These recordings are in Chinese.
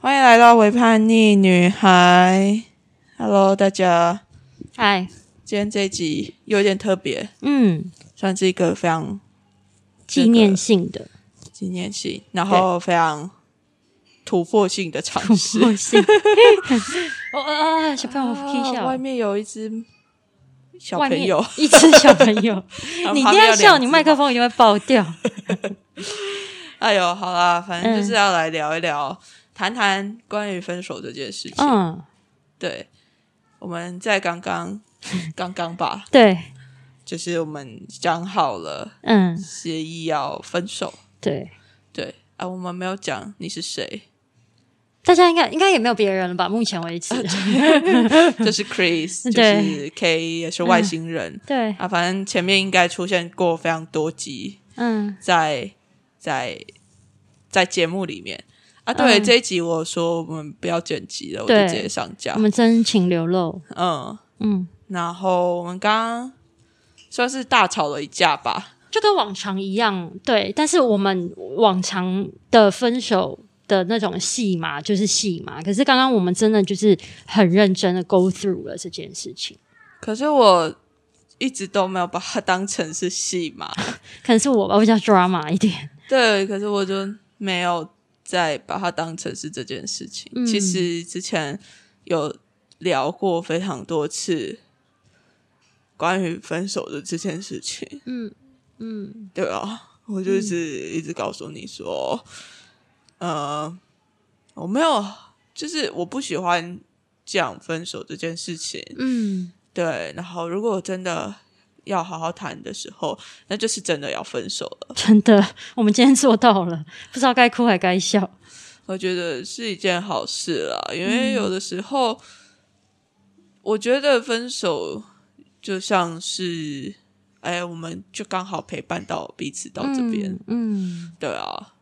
欢迎来到微叛逆女孩。Hello，大家，嗨，今天这一集有点特别，嗯，算是一个非常纪念性的纪念性，然后非常突破性的尝试。破性。哦啊，小朋友可以笑，啊外面有一只小朋友，一只小朋友，你一定要笑，你麦克风。风一定会爆掉。哎呦，好啦，反正嗯就是要来聊一聊，谈谈关于分手这件事情。嗯，对，我们在刚刚 刚刚吧，对，就是我们讲好了嗯，协议要分手。对，对啊，我们没有讲你是谁，大家应该应该也没有别人了吧？目前为止，就是 Chris，就是 K，也是外星人、对，啊。反正前面应该出现过非常多集，嗯，在在在节目里面啊。对，嗯这一集我说我们不要剪辑了，我就对直接上架我。们真情流露，嗯，嗯，然后我们刚刚算是大吵了一架吧。就跟往常一样，对。但是我们往常的分手的那种戏码就是戏码，可是刚刚我们真的就是很认真的 go through 了这件事情。可是我一直都没有把它当成是戏嘛，可能是我吧，我比较 drama 一点。对，可是我就没有再把它当成是这件事情。嗯。其实之前有聊过非常多次关于分手的这件事情，嗯嗯。对啊，我就是一直告诉你说，呃，我没有，就是我不喜欢讲分手这件事情，嗯，对，然后如果真的要好好谈的时候，那就是真的要分手了。真的，我们今天做到了，不知道该哭还该笑。我觉得是一件好事啦，因为有的时候，我觉得分手就像是，哎，我们就刚好陪伴到彼此到这边，嗯，对啊，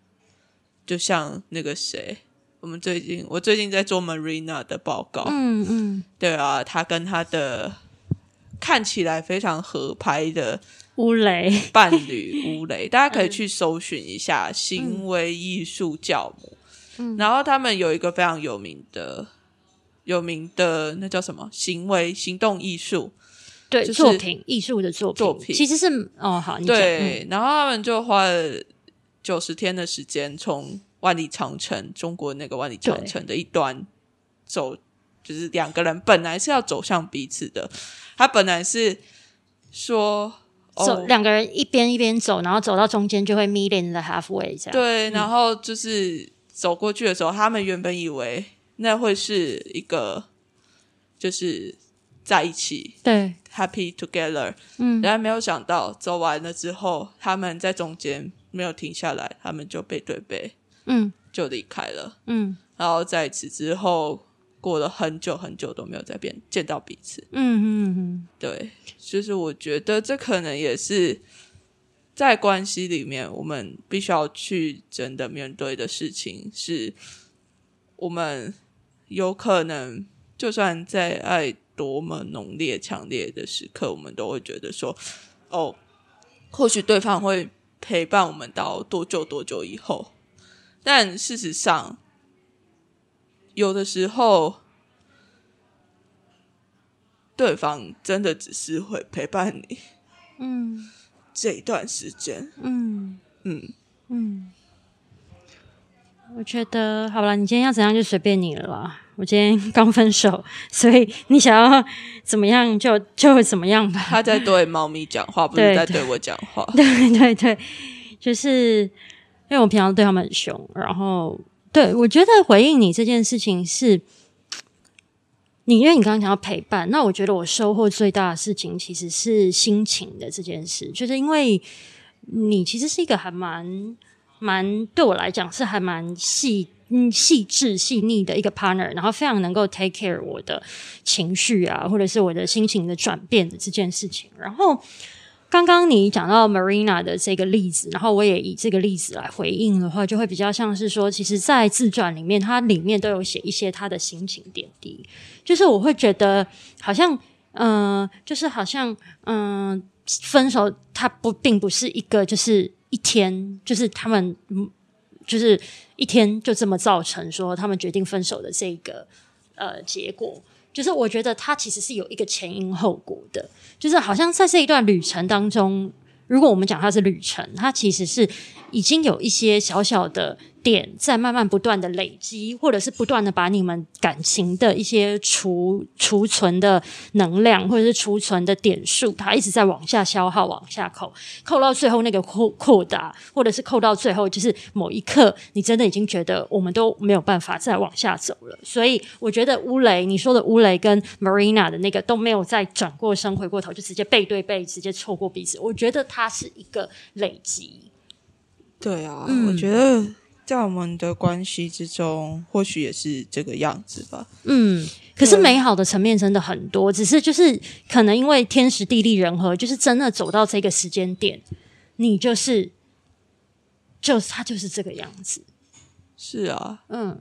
就像那个谁，我们最近我最近在做 Marina 的报告，嗯嗯对啊，他跟他的看起来非常合拍的乌雷，伴侣 乌雷，大家可以去搜寻一下行为艺术教母。嗯。然后他们有一个非常有名的、有名的那叫什么？行为行动艺术，对，就是作品艺术的作品，作品。其实是哦，好，对，然后他们就花了九十天的时间，从万里长城中国那个万里长城的一端走，就是两个人本来是要走向彼此的，他本来是说。走哦，两个人一边一边走，然后走到中间就会 meet in the halfway 这样。对，然后就是走过去的时候，他们原本以为那会是一个就是在一起对，happy together，嗯然后没有想到走完了之后，他们在中间没有停下来，他们就背对背嗯就离开了。嗯然后在此之后，过了很久很久都没有再变见到彼此。嗯嗯嗯，对，就是我觉得这可能也是在关系里面我们必须要去真的面对的事情，是我们有可能就算在爱多么浓烈、强烈的时刻，我们都会觉得说，哦，或许对方会陪伴我们到多久多久以后，但事实上，有的时候。对方真的只是会陪伴你嗯这一段时间，嗯嗯，嗯，我觉得好了，你今天要怎样就随便你了啦。我今天刚分手，所以你想要怎么样就就怎么样吧。他在对猫咪讲话，不是对在对我讲话。对对对，就是因为我平常对他们很凶，然后对我觉得回应你这件事情是，你因为你刚刚讲到陪伴，那我觉得我收获最大的事情其实是心情的这件事，就是因为你其实是一个还蛮蛮对我来讲是还蛮细。嗯，细致细腻的一个 partner，然后非常能够 take care 我的情绪啊，或者是我的心情的转变的这件事情。然后，刚刚你讲到 Marina 的这个例子，然后我也以这个例子来回应的话，就会比较像是说，其实，在自传里面，它里面都有写一些他的心情点滴，就是我会觉得好像，嗯、就是好像，嗯、分手它不并不是一个就是一天，就是他们。就是一天就这么造成说他们决定分手的这个呃结果。就是我觉得它其实是有一个前因后果的，就是好像在这一段旅程当中，如果我们讲它是旅程，它其实是已经有一些小小的。点在慢慢不断的累积，或者是不断的把你们感情的一些储储存的能量，或者是储存的点数，它一直在往下消耗，往下扣，扣到最后那个扩扩大，或者是扣到最后，就是某一刻，你真的已经觉得我们都没有办法再往下走了。所以，我觉得乌雷你说的乌雷跟 Marina 的那个都没有再转过身回过头，就直接背对背，直接错过彼此。我觉得它是一个累积。对啊，我觉得。在我们的关系之中，或许也是这个样子吧。嗯，可是美好的层面真的很多，只是就是可能因为天时地利人和，就是真的走到这个时间点，你就是，就是他就是这个样子。是啊，嗯，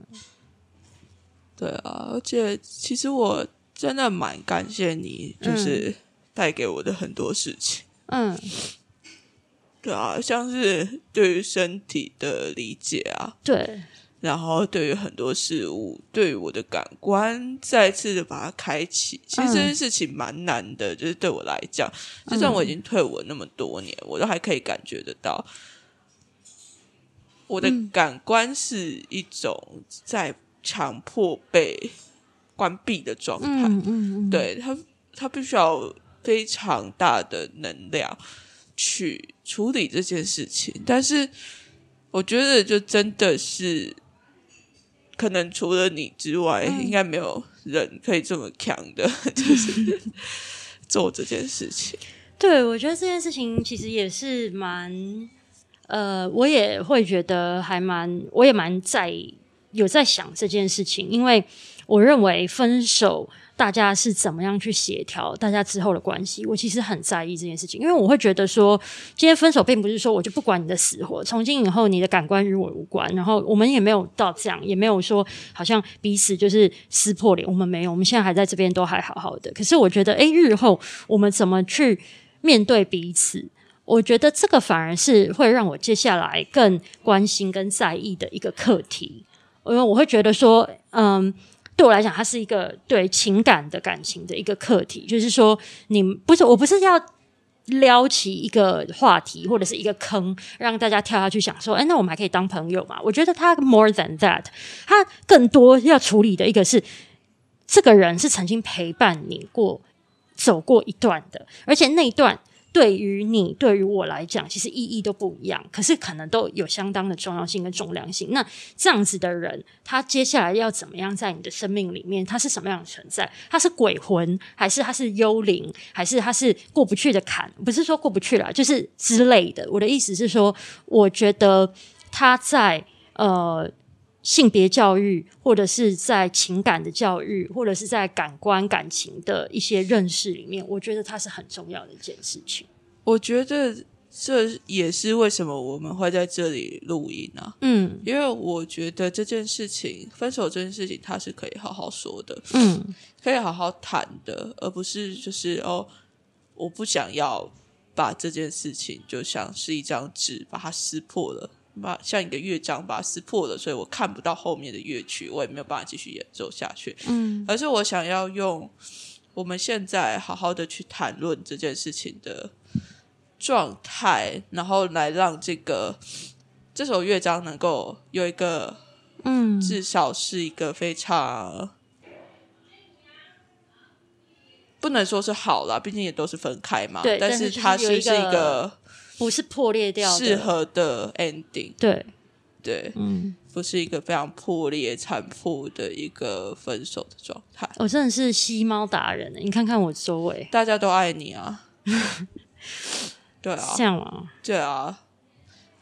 对啊，而且其实我真的蛮感谢你，就是带给我的很多事情。嗯。对啊，像是对于身体的理解啊，对，然后对于很多事物，对于我的感官再次的把它开启，其实这件事情蛮难的，就是对我来讲，就算我已经退伍那么多年，我都还可以感觉得到，我的感官是一种在强迫被关闭的状态，嗯嗯，对他，他必须要非常大的能量。去处理这件事情，但是我觉得就真的是，可能除了你之外，应该没有人可以这么强的，就是做这件事情。对，我觉得这件事情其实也是蛮，呃，我也会觉得还蛮，我也蛮在有在想这件事情，因为我认为分手。大家是怎么样去协调大家之后的关系？我其实很在意这件事情，因为我会觉得说，今天分手并不是说我就不管你的死活，从今以后你的感官与我无关，然后我们也没有到这样，也没有说好像彼此就是撕破脸，我们没有，我们现在还在这边都还好好的。可是我觉得，诶，日后我们怎么去面对彼此？我觉得这个反而是会让我接下来更关心跟在意的一个课题，因为我会觉得说，嗯。对我来讲，它是一个对情感的感情的一个课题。就是说，你不是我不是要撩起一个话题或者是一个坑，让大家跳下去想说，哎，那我们还可以当朋友嘛？我觉得他 more than that，他更多要处理的一个是，这个人是曾经陪伴你过走过一段的，而且那一段。对于你，对于我来讲，其实意义都不一样，可是可能都有相当的重要性跟重量性。那这样子的人，他接下来要怎么样在你的生命里面？他是什么样的存在？他是鬼魂，还是他是幽灵，还是他是过不去的坎？不是说过不去了，就是之类的。我的意思是说，我觉得他在呃。性别教育，或者是在情感的教育，或者是在感官感情的一些认识里面，我觉得它是很重要的一件事情。我觉得这也是为什么我们会在这里录音啊。嗯，因为我觉得这件事情，分手这件事情，它是可以好好说的，嗯，可以好好谈的，而不是就是哦，我不想要把这件事情就像是一张纸，把它撕破了。把像一个乐章把它撕破了，所以我看不到后面的乐曲，我也没有办法继续演奏下去。嗯，而是我想要用我们现在好好的去谈论这件事情的状态，然后来让这个这首乐章能够有一个，嗯，至少是一个非常不能说是好了，毕竟也都是分开嘛。对，但是它是是一个。不是破裂掉适合的 ending，对。对，嗯，不是一个非常破裂、残破的一个分手的状态。我真的是吸猫达人，你看看我周围，大家都爱你啊，对啊，这样啊，对啊，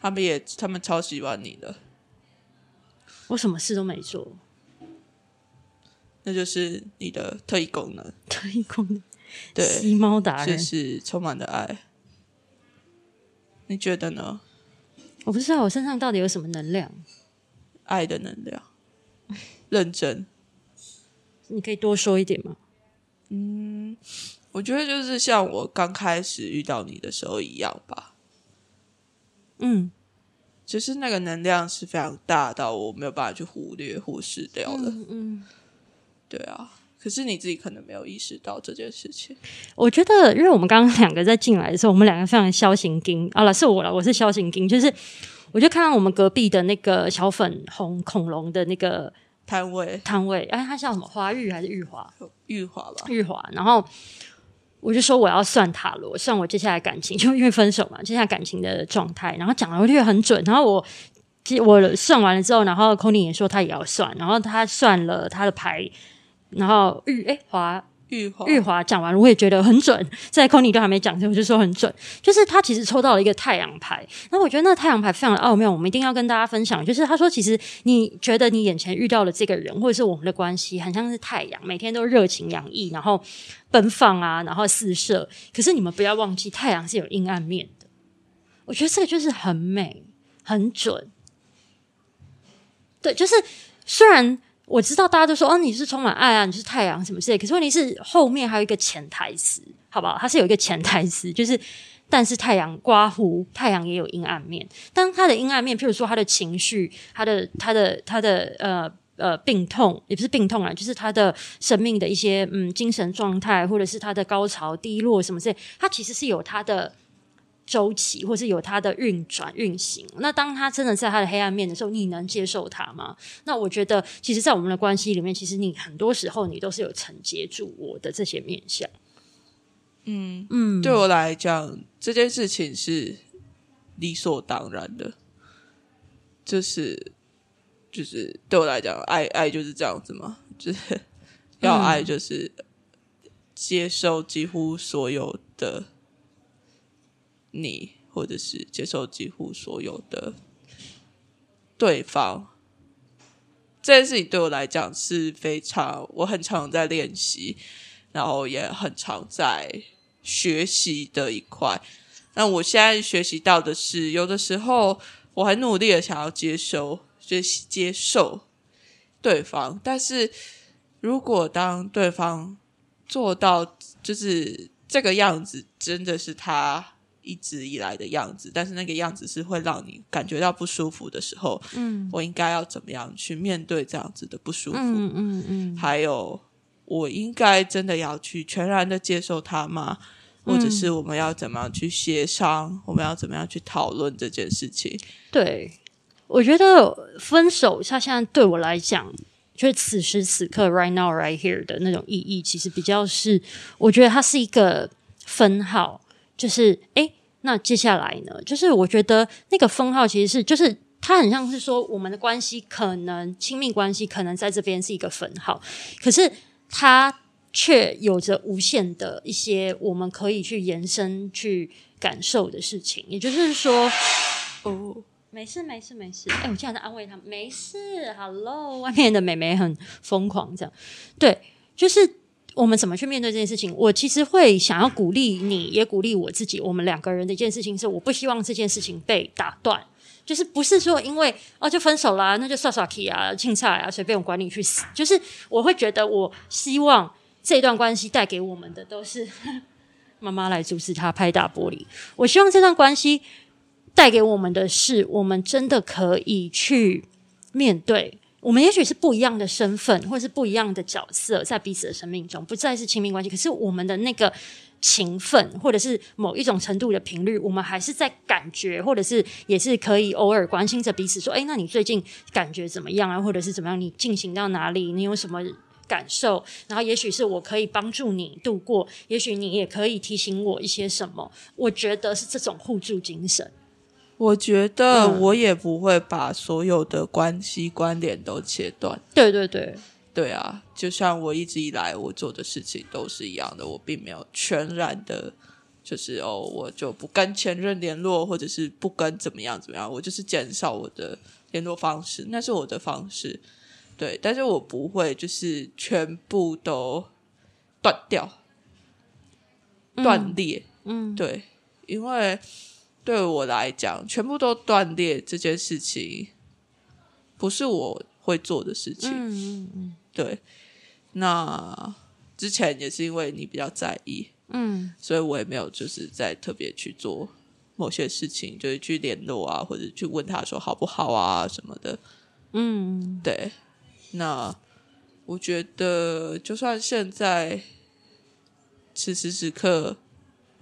他们也他们超喜欢你的，我什么事都没做，那就是你的特异功能，特异功能，对，吸猫达人。是充满了爱。你觉得呢？我不知道我身上到底有什么能量，爱的能量，认真。你可以多说一点吗？嗯，我觉得就是像我刚开始遇到你的时候一样吧。嗯，就是那个能量是非常大到我没有办法去忽略、忽视掉的。嗯嗯，对啊，可是你自己可能没有意识到这件事情。我觉得，因为我们刚刚两个在进来的时候，我们两个非常枭行金啊，了是我了，我是枭行金，就是我就看到我们隔壁的那个小粉红恐龙的那个摊位摊位，哎，它叫什么？花玉还是玉华？玉华吧，玉华。然后我就说我要算塔罗，算我接下来感情，就因为分手嘛，接下来感情的状态。然后讲的我觉得很准。然后我我算完了之后，然后 c o n y 也说他也要算，然后他算了他的牌，然后玉哎华。玉华玉华讲完了，我也觉得很准。在 c o n 都还没讲，我就说很准。就是他其实抽到了一个太阳牌，那我觉得那太阳牌非常的奥妙，我们一定要跟大家分享。就是他说，其实你觉得你眼前遇到的这个人，或者是我们的关系，很像是太阳，每天都热情洋溢，然后奔放啊，然后四射。可是你们不要忘记，太阳是有阴暗面的。我觉得这个就是很美，很准。对，就是虽然。我知道大家都说哦，你是充满爱啊，你是太阳什么之类。可是问题是后面还有一个潜台词，好不好？它是有一个潜台词，就是但是太阳刮胡，太阳也有阴暗面。当他的阴暗面，譬如说他的情绪，他的他的他的呃呃病痛，也不是病痛啊，就是他的生命的一些嗯精神状态，或者是他的高潮低落什么之类，他其实是有他的。周期，或是有它的运转运行。那当他真的在它的黑暗面的时候，你能接受它吗？那我觉得，其实，在我们的关系里面，其实你很多时候你都是有承接住我的这些面相。嗯嗯，对我来讲，这件事情是理所当然的。就是就是对我来讲，爱爱就是这样子嘛，就是要爱，就是接受几乎所有的。你，或者是接受几乎所有的对方，这件事情对我来讲是非常，我很常在练习，然后也很常在学习的一块。那我现在学习到的是，有的时候我很努力的想要接受，学习接受对方，但是如果当对方做到就是这个样子，真的是他。一直以来的样子，但是那个样子是会让你感觉到不舒服的时候，嗯，我应该要怎么样去面对这样子的不舒服？嗯嗯嗯。还有，我应该真的要去全然的接受他吗？或者是我们要怎么样去协商？我们要怎么样去讨论这件事情？对，我觉得分手，它现在对我来讲，就是此时此刻，right now, right here 的那种意义，其实比较是，我觉得它是一个分号。就是哎，那接下来呢？就是我觉得那个封号其实是，就是它很像是说，我们的关系可能亲密关系可能在这边是一个分号，可是它却有着无限的一些我们可以去延伸去感受的事情。也就是说，哦，没事没事没事，哎，我这样在安慰他，没事，Hello，外面的美眉很疯狂，这样对，就是。我们怎么去面对这件事情？我其实会想要鼓励你，也鼓励我自己。我们两个人的一件事情是，我不希望这件事情被打断，就是不是说因为哦就分手啦，那就耍耍 K 啊、庆菜啊，随便我管你去死。就是我会觉得，我希望这段关系带给我们的都是 妈妈来阻止他拍打玻璃。我希望这段关系带给我们的是，我们真的可以去面对。我们也许是不一样的身份，或者是不一样的角色，在彼此的生命中不再是亲密关系。可是我们的那个情分，或者是某一种程度的频率，我们还是在感觉，或者是也是可以偶尔关心着彼此，说：“哎，那你最近感觉怎么样啊？或者是怎么样？你进行到哪里？你有什么感受？然后也许是我可以帮助你度过，也许你也可以提醒我一些什么。我觉得是这种互助精神。”我觉得我也不会把所有的关系关联都切断。对对对，对啊，就像我一直以来我做的事情都是一样的，我并没有全然的，就是哦，我就不跟前任联络，或者是不跟怎么样怎么样，我就是减少我的联络方式，那是我的方式。对，但是我不会就是全部都断掉、断裂。嗯，对，因为。对我来讲，全部都断裂这件事情，不是我会做的事情。嗯嗯嗯，对。那之前也是因为你比较在意，嗯，所以我也没有就是在特别去做某些事情，就是去联络啊，或者去问他说好不好啊什么的。嗯对，那我觉得就算现在此时此刻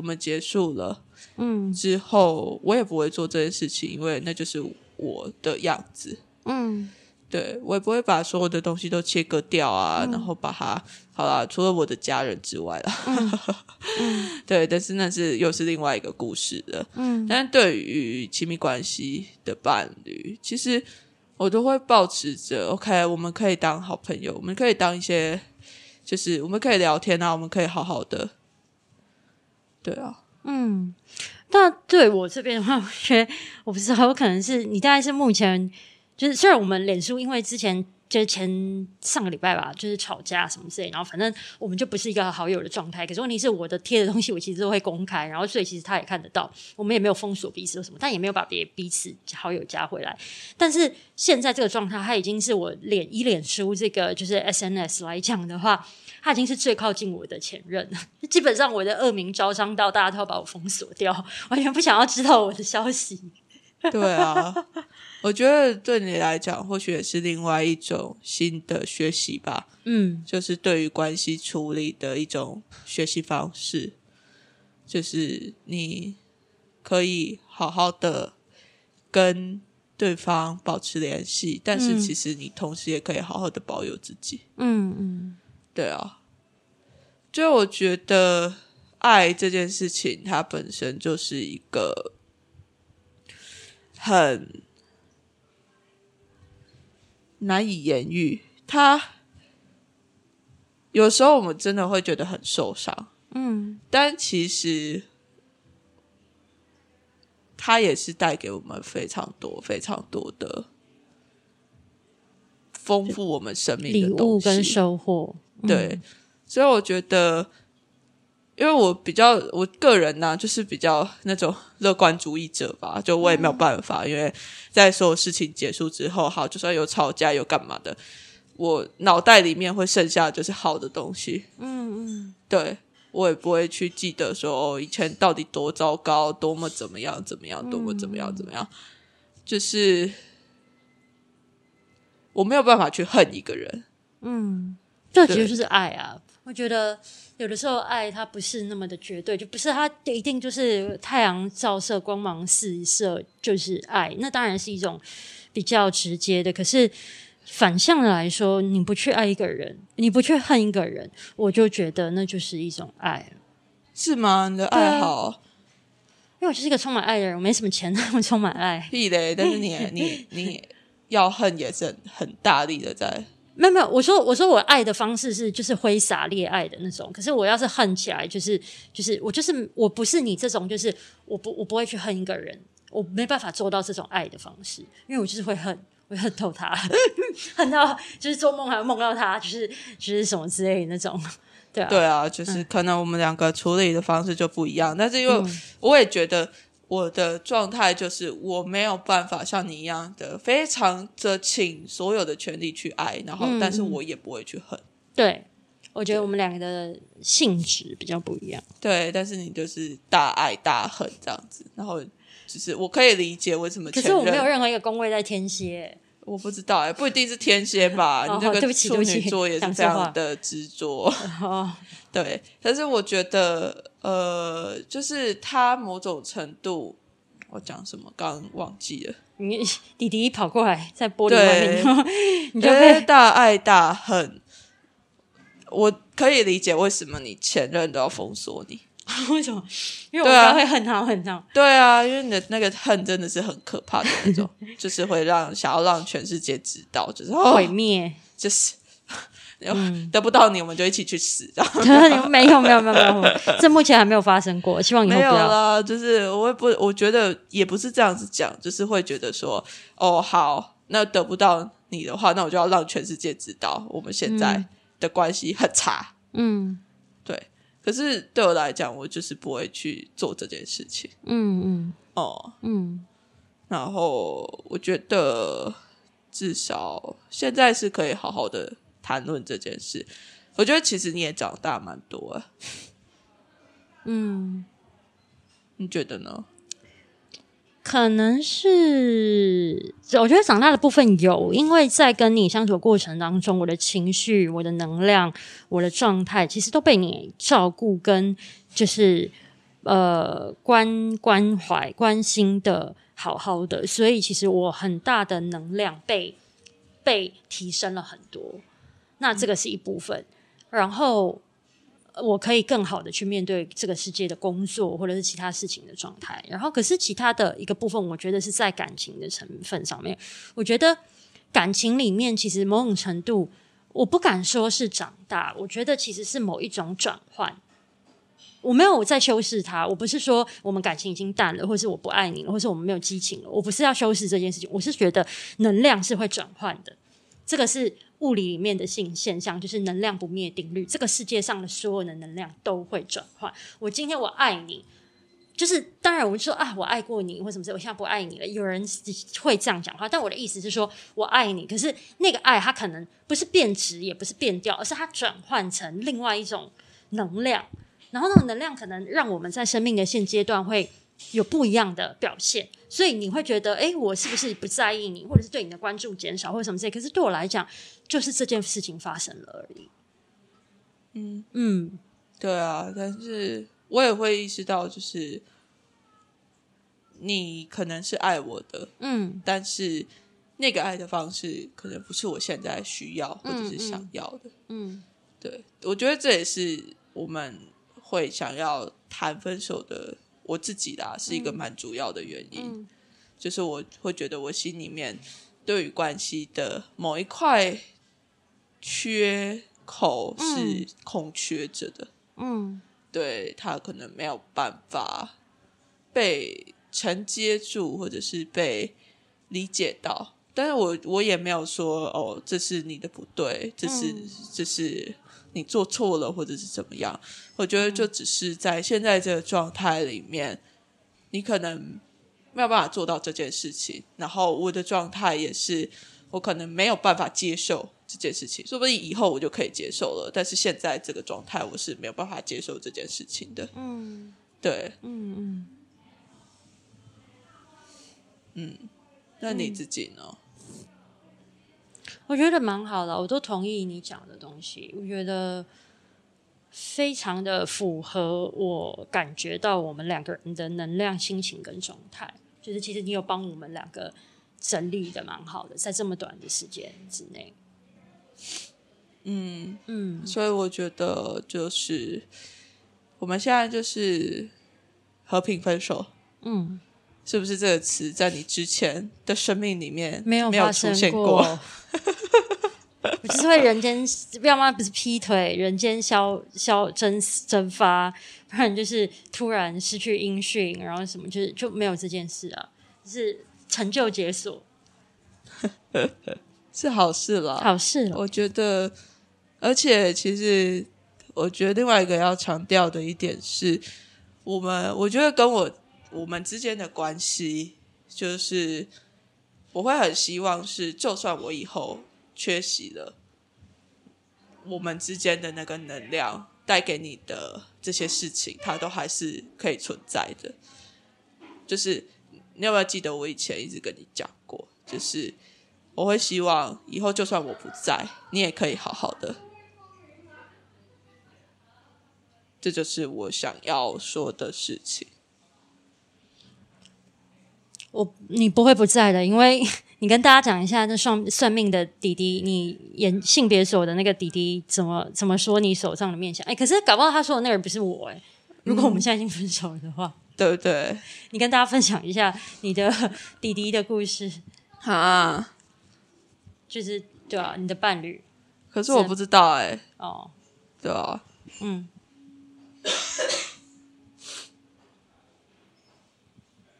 我们结束了嗯之后，我也不会做这件事情，因为那就是我的样子。嗯对我也不会把所有的东西都切割掉啊，然后把它好啦，除了我的家人之外啦，对，但是那是又是另外一个故事了。嗯但对于亲密关系的伴侣，其实我都会保持着 OK，我们可以当好朋友，我们可以当一些，就是我们可以聊天啊，我们可以好好的，对啊，嗯。那对我这边的话，我觉得我不知道，有可能是你大概是目前就是虽然我们脸书因为之前就是前上个礼拜吧，就是吵架什么之类，然后反正我们就不是一个好友的状态。可是问题是我的贴的东西我其实都会公开，然后所以其实他也看得到，我们也没有封锁彼此或什么，但也没有把别彼此好友加回来。但是现在这个状态，它已经是我脸以脸书这个就是 SNS 来讲的话，他已经是最靠近我的前任了。基本上我的恶名昭彰到大家都要把我封锁掉，完全不想要知道我的消息。对啊，我觉得对你来讲，或许也是另外一种新的学习吧，嗯就是对于关系处理的一种学习方式，就是你可以好好的跟对方保持联系，但是嗯其实你同时也可以好好的保有自己。嗯嗯对啊，就我觉得爱这件事情，它本身就是一个很难以言喻。它有时候我们真的会觉得很受伤，嗯但其实它也是带给我们非常多、非常多的丰富我们生命礼物的东西。跟收获。对，所以我觉得，因为我比较我个人呢、就是比较那种乐观主义者吧，就我也没有办法，因为在所有事情结束之后，好，就算有吵架有干嘛的，我脑袋里面会剩下就是好的东西，嗯嗯。对我也不会去记得说哦，以前到底多糟糕，多么怎么样怎么样，多么怎么样怎么样，就是我没有办法去恨一个人。嗯，这其对实就是爱啊。我觉得有的时候爱它不是那么的绝对，就不是它一定就是太阳照射、光芒四射就是爱。那当然是一种比较直接的，可是反向的来说，你不去爱一个人，你不去恨一个人，我就觉得那就是一种爱。是吗？你的爱好因为我就是一个充满爱的人，我没什么钱，但我充满爱。屁嘞！但是你你你要恨也是很很大力的在，没有没有，我说我说我爱的方式是就是挥洒恋爱的那种，可是我要是恨起来，就是就是我就是我不是你这种，就是我不我不会去恨一个人，我没办法做到这种爱的方式，因为我就是会恨，我会恨透他，恨到就是做梦还会梦到他，就是就是什么之类的那种，对啊，对啊，就是可能我们两个处理的方式就不一样，但是因为我也觉得我的状态就是我没有办法像你一样的非常的倾所有的全力去爱，然后嗯但是我也不会去恨，对，我觉得我们两个的性质比较不一样，对，但是你就是大爱大恨这样子，然后就是我可以理解为什么前可是我没有任任何一个宫位在天蝎，我不知道哎、不一定是天蝎吧，哦你这个对不起处对不起女座也是非讲错话常的执着。哦，对，但是我觉得，呃，就是他某种程度，我讲什么刚刚忘记了，你弟弟跑过来在玻璃外面，你就因被大爱大恨，我可以理解为什么你前任都要封锁你。为什么？因为我会恨他恨他。对啊，因为你的那个恨真的是很可怕的那种，就是会让想要让全世界知道，就是哦毁，灭。就是。得不到你，我们就一起去死，这样没有没有没有没有，没有这目前还没有发生过，希望以后没有不要。啦，就是我也不，我觉得也不是这样子讲，就是会觉得说，哦，好，那得不到你的话，那我就要让全世界知道我们现在的关系很差。嗯对，可是对我来讲，我就是不会去做这件事情嗯嗯哦。嗯然后我觉得至少现在是可以好好的谈论这件事。我觉得其实你也长大蛮多啊，嗯，你觉得呢？可能是我觉得长大的部分有，因为在跟你相处的过程当中，我的情绪、我的能量、我的状态，其实都被你照顾跟就是呃关关怀、关心的好好的，所以其实我很大的能量被被提升了很多。那这个是一部分，然后。我可以更好的去面对这个世界的工作或者是其他事情的状态，然后可是其他的一个部分，我觉得是在感情的成分上面。我觉得感情里面其实某种程度，我不敢说是长大，我觉得其实是某一种转换。我没有在修饰它，我不是说我们感情已经淡了，或是我不爱你了，或是我们没有激情了，我不是要修饰这件事情，我是觉得能量是会转换的，这个是。物理里面的性现象就是能量不灭定律，这个世界上的所有的能量都会转换。我今天我爱你，就是当然我们说啊，我爱过你或什么事，我现在不爱你了。有人会这样讲话，但我的意思是说我爱你，可是那个爱它可能不是变质，也不是变掉，而是它转换成另外一种能量。然后那种能量可能让我们在生命的现阶段会。有不一样的表现，所以你会觉得，哎，我是不是不在意你，或者是对你的关注减少，或者什么之类？可是对我来讲，就是这件事情发生了而已。嗯嗯，对啊，但是我也会意识到，就是你可能是爱我的，嗯，但是那个爱的方式可能不是我现在需要或者是想要的。嗯，对，我觉得这也是我们会想要谈分手的。我自己啦，是一个蛮主要的原因，就是我会觉得我心里面对于关系的某一块缺口是空缺着的，嗯，对他可能没有办法被承接住，或者是被理解到，但是我我也没有说哦，这是你的不对，这是这是。你做错了，或者是怎么样？我觉得就只是在现在这个状态里面，你可能没有办法做到这件事情。然后我的状态也是，我可能没有办法接受这件事情。说不定以后我就可以接受了，但是现在这个状态，我是没有办法接受这件事情的。嗯，对，嗯嗯嗯，那你自己呢？我觉得蛮好的，我都同意你讲的东西。我觉得非常的符合我感觉到我们两个人的能量、心情跟状态。就是其实你有帮我们两个整理的蛮好的，在这么短的时间之内。嗯嗯，所以我觉得就是我们现在就是和平分手。嗯，是不是这个词在你之前的生命里面没有没有出现过？我就是会人间，要么不是劈腿，人间消消蒸蒸发，不然就是突然失去音讯，然后什么就是就没有这件事啊，是成就解锁，是好事了，好事。我觉得，而且其实我觉得另外一个要强调的一点是，我们我觉得跟我我们之间的关系，就是我会很希望是，就算我以后。缺席了，我们之间的那个能量带给你的这些事情，它都还是可以存在的。就是你有没有记得我以前一直跟你讲过，就是我会希望以后就算我不在，你也可以好好的。这就是我想要说的事情。我你不会不在的，因为。你跟大家讲一下，那算算命的弟弟，你演性别所的那个弟弟怎么怎么说你手上的面相？哎，可是搞不好他说的那人不是我哎。如果我们现在已经分手了的话，对不对？你跟大家分享一下你的弟弟的故事啊，就是对啊，你的伴侣。可是我不知道哎。哦，对啊，嗯，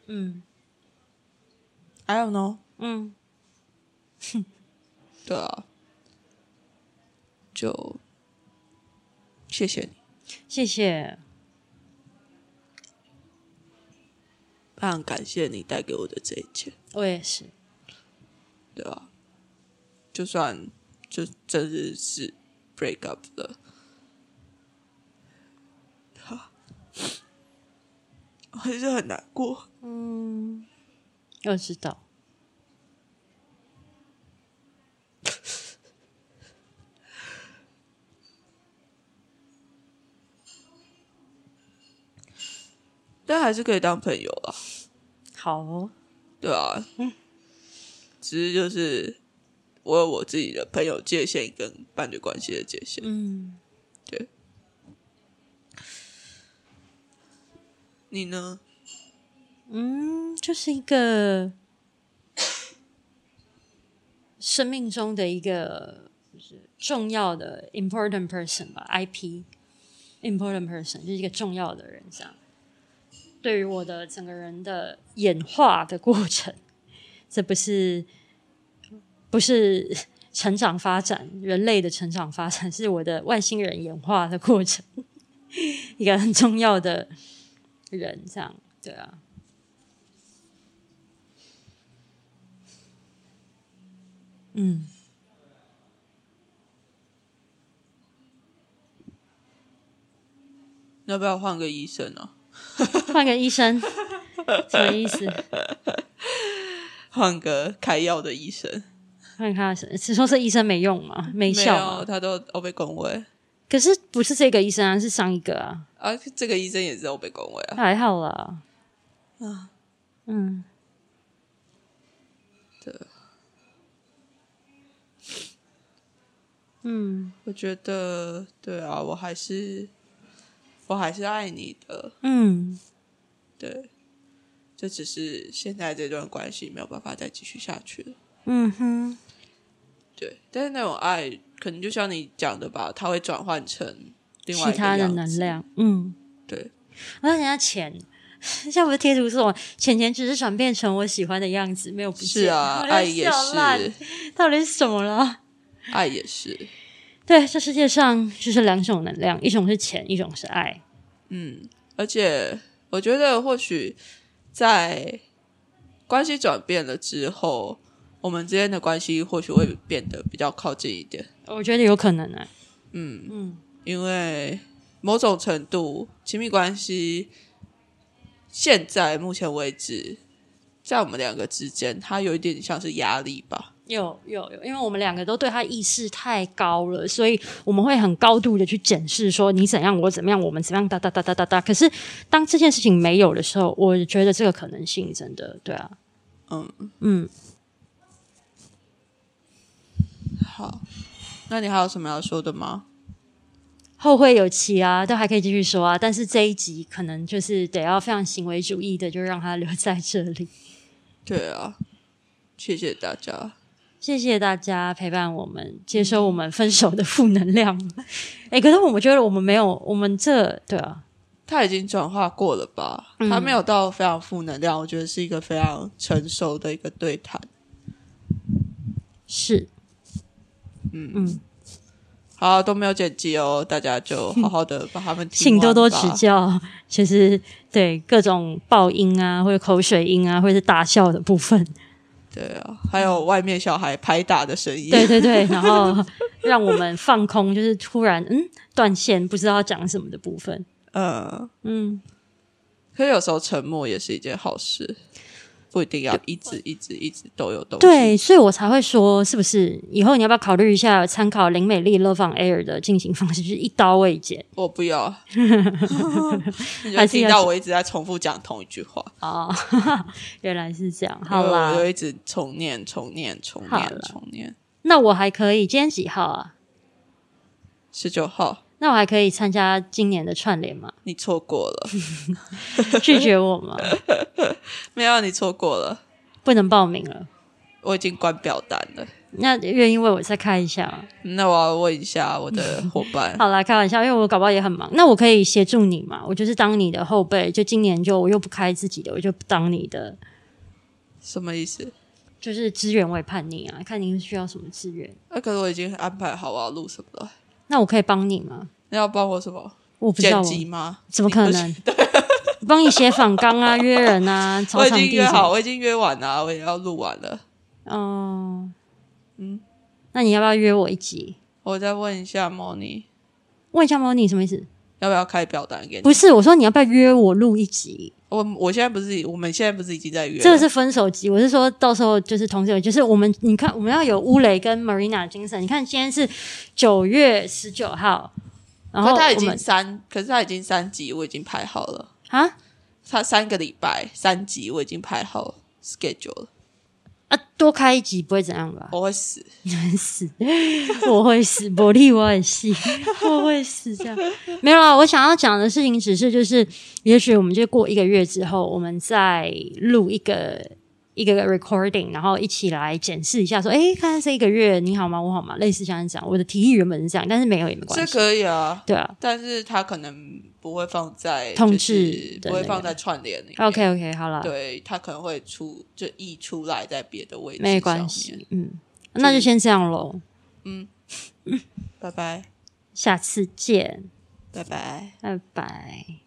嗯，I don't know。嗯，对啊，就谢谢你，谢谢，非常感谢你带给我的这一切。我也是，对啊，就算就真的是 break up 了，哈，还是很难过。嗯。我知道。但还是可以当朋友啊，好哦，对啊，嗯只是就是我有我自己的朋友界限跟伴侣关系的界限。嗯，对你呢？嗯，就是一个生命中的一个重要的 important person 吧，IP important person 就是一个重要的人，这样对于我的整个人的演化的过程，这不是不是 成长发展，人类的成长发展是我的外星人演化的过程，一个很重要的人，这样对啊。嗯，要不要换个医生呢、换个医生，什么意思？换个开药的医生？看看是是说是医生没用吗？没没效？他都欧被恭维可是不是这个医生啊，是上一个啊，啊，这个医生也是欧被恭维啊。还好啦。啊，嗯，对，嗯我觉得对啊，我还是我还是爱你的，嗯，对，就只是现在这段关系没有办法再继续下去了。嗯哼，对，但是那种爱，可能就像你讲的吧，它会转换成另外一个其他的。能量，嗯，对，我想人家钱，像我的贴图说，钱钱只是转变成我喜欢的样子，没有不见。是啊，爱也是，到底是什么了？爱也是，对，这世界上就是两种能量，一种是钱，一种是爱。嗯，而且我觉得或许在关系转变了之后，我们之间的关系或许会变得比较靠近一点。我觉得有可能啊。嗯，嗯，因为某种程度，亲密关系现在目前为止，在我们两个之间，它有一点像是压力吧。有有有，因为我们两个都对他意识太高了，所以我们会很高度的去检视说你怎样，我怎么样，我们怎么样，哒哒哒哒哒哒。可是当这件事情没有的时候，我觉得这个可能性真的对啊，嗯，嗯，好，那你还有什么要说的吗？后会有期啊，都还可以继续说啊。但是这一集可能就是得要非常行为主义的，就让他留在这里。对啊，谢谢大家。谢谢大家陪伴我们，接收我们分手的负能量。哎、可是我们觉得我们没有，我们这对啊，他已经转化过了吧？嗯他没有到非常负能量，我觉得是一个非常成熟的一个对谈。是，嗯嗯，好，都没有剪辑哦，大家就好好的把他们 听请多多指。教，就是对各种爆音啊，或者口水音啊，或者是大笑的部分，对啊，还有外面小孩拍打的声音。对 对对，然后让我们放空，就是突然嗯断线，不知道讲什么的部分，嗯，嗯，可是有时候沉默也是一件好事，不一定要一直一直一直都有东西。对，所以我才会说，是不是以后你要不要考虑一下参考林美丽 Love on Air 的进行方式，就是一刀未剪我不要。你就还是要听到我一直在重复讲同一句话，哦，原来是这样，好啦我，就一直重念、重念、重念、啦重念。那我还可以，今天几号啊？十九号，那我还可以参加今年的串联吗？你错过了，拒绝我吗？没有，你错过了，不能报名了。我已经关表单了。那愿意为我再开一下吗？那我要问一下我的伙伴，好啦，开玩笑，因为我搞不好也很忙。那我可以协助你嘛？我就是当你的后辈，就今年就我又不开自己的，我就当你的，什么意思？就是资源委派你啊，看您需要什么资源。那、可是我已经安排好我要录什么了。那我可以帮你吗？你要帮我什么？我不知道剪辑吗？怎么可能？帮你写访纲啊，约人啊，我找已经约好，我已经约完了，我也要录完了。哦，嗯，那你要不要约我一集？我再问一下莫妮，问一下猫你什么意思？要不要开表单给你？不是，我说你要不要约我录一集？我我现在不是，我们现在不是已经在约？这个是分手集，我是说到时候就是同时有，就是我们你看我们要有乌雷跟 Marina 精神。你看今天是九月十九号，然后他已经三，可是他已经三集，我已经排好了。啊他三个礼拜三集，我已经排好 schedule 了。啊多开一集不会怎样吧？我会死，你会死，我会死，玻璃我也是，我会死这样。没有啊，我想要讲的事情只是就是，也许我们就过一个月之后，我们再录一个一个 recording，然后一起来检视一下，说，诶，看看这一个月你好吗？我好吗？类似像这样，我的提议原本是这样，但是没有也没关系，这可以啊。对啊。但是他可能不会放在通就是知不会放在串联里面。OK OK，好了，对他可能会出就溢出来在别的位置，没关系，。嗯，那就先这样喽，嗯拜拜，下次见，拜拜。拜拜。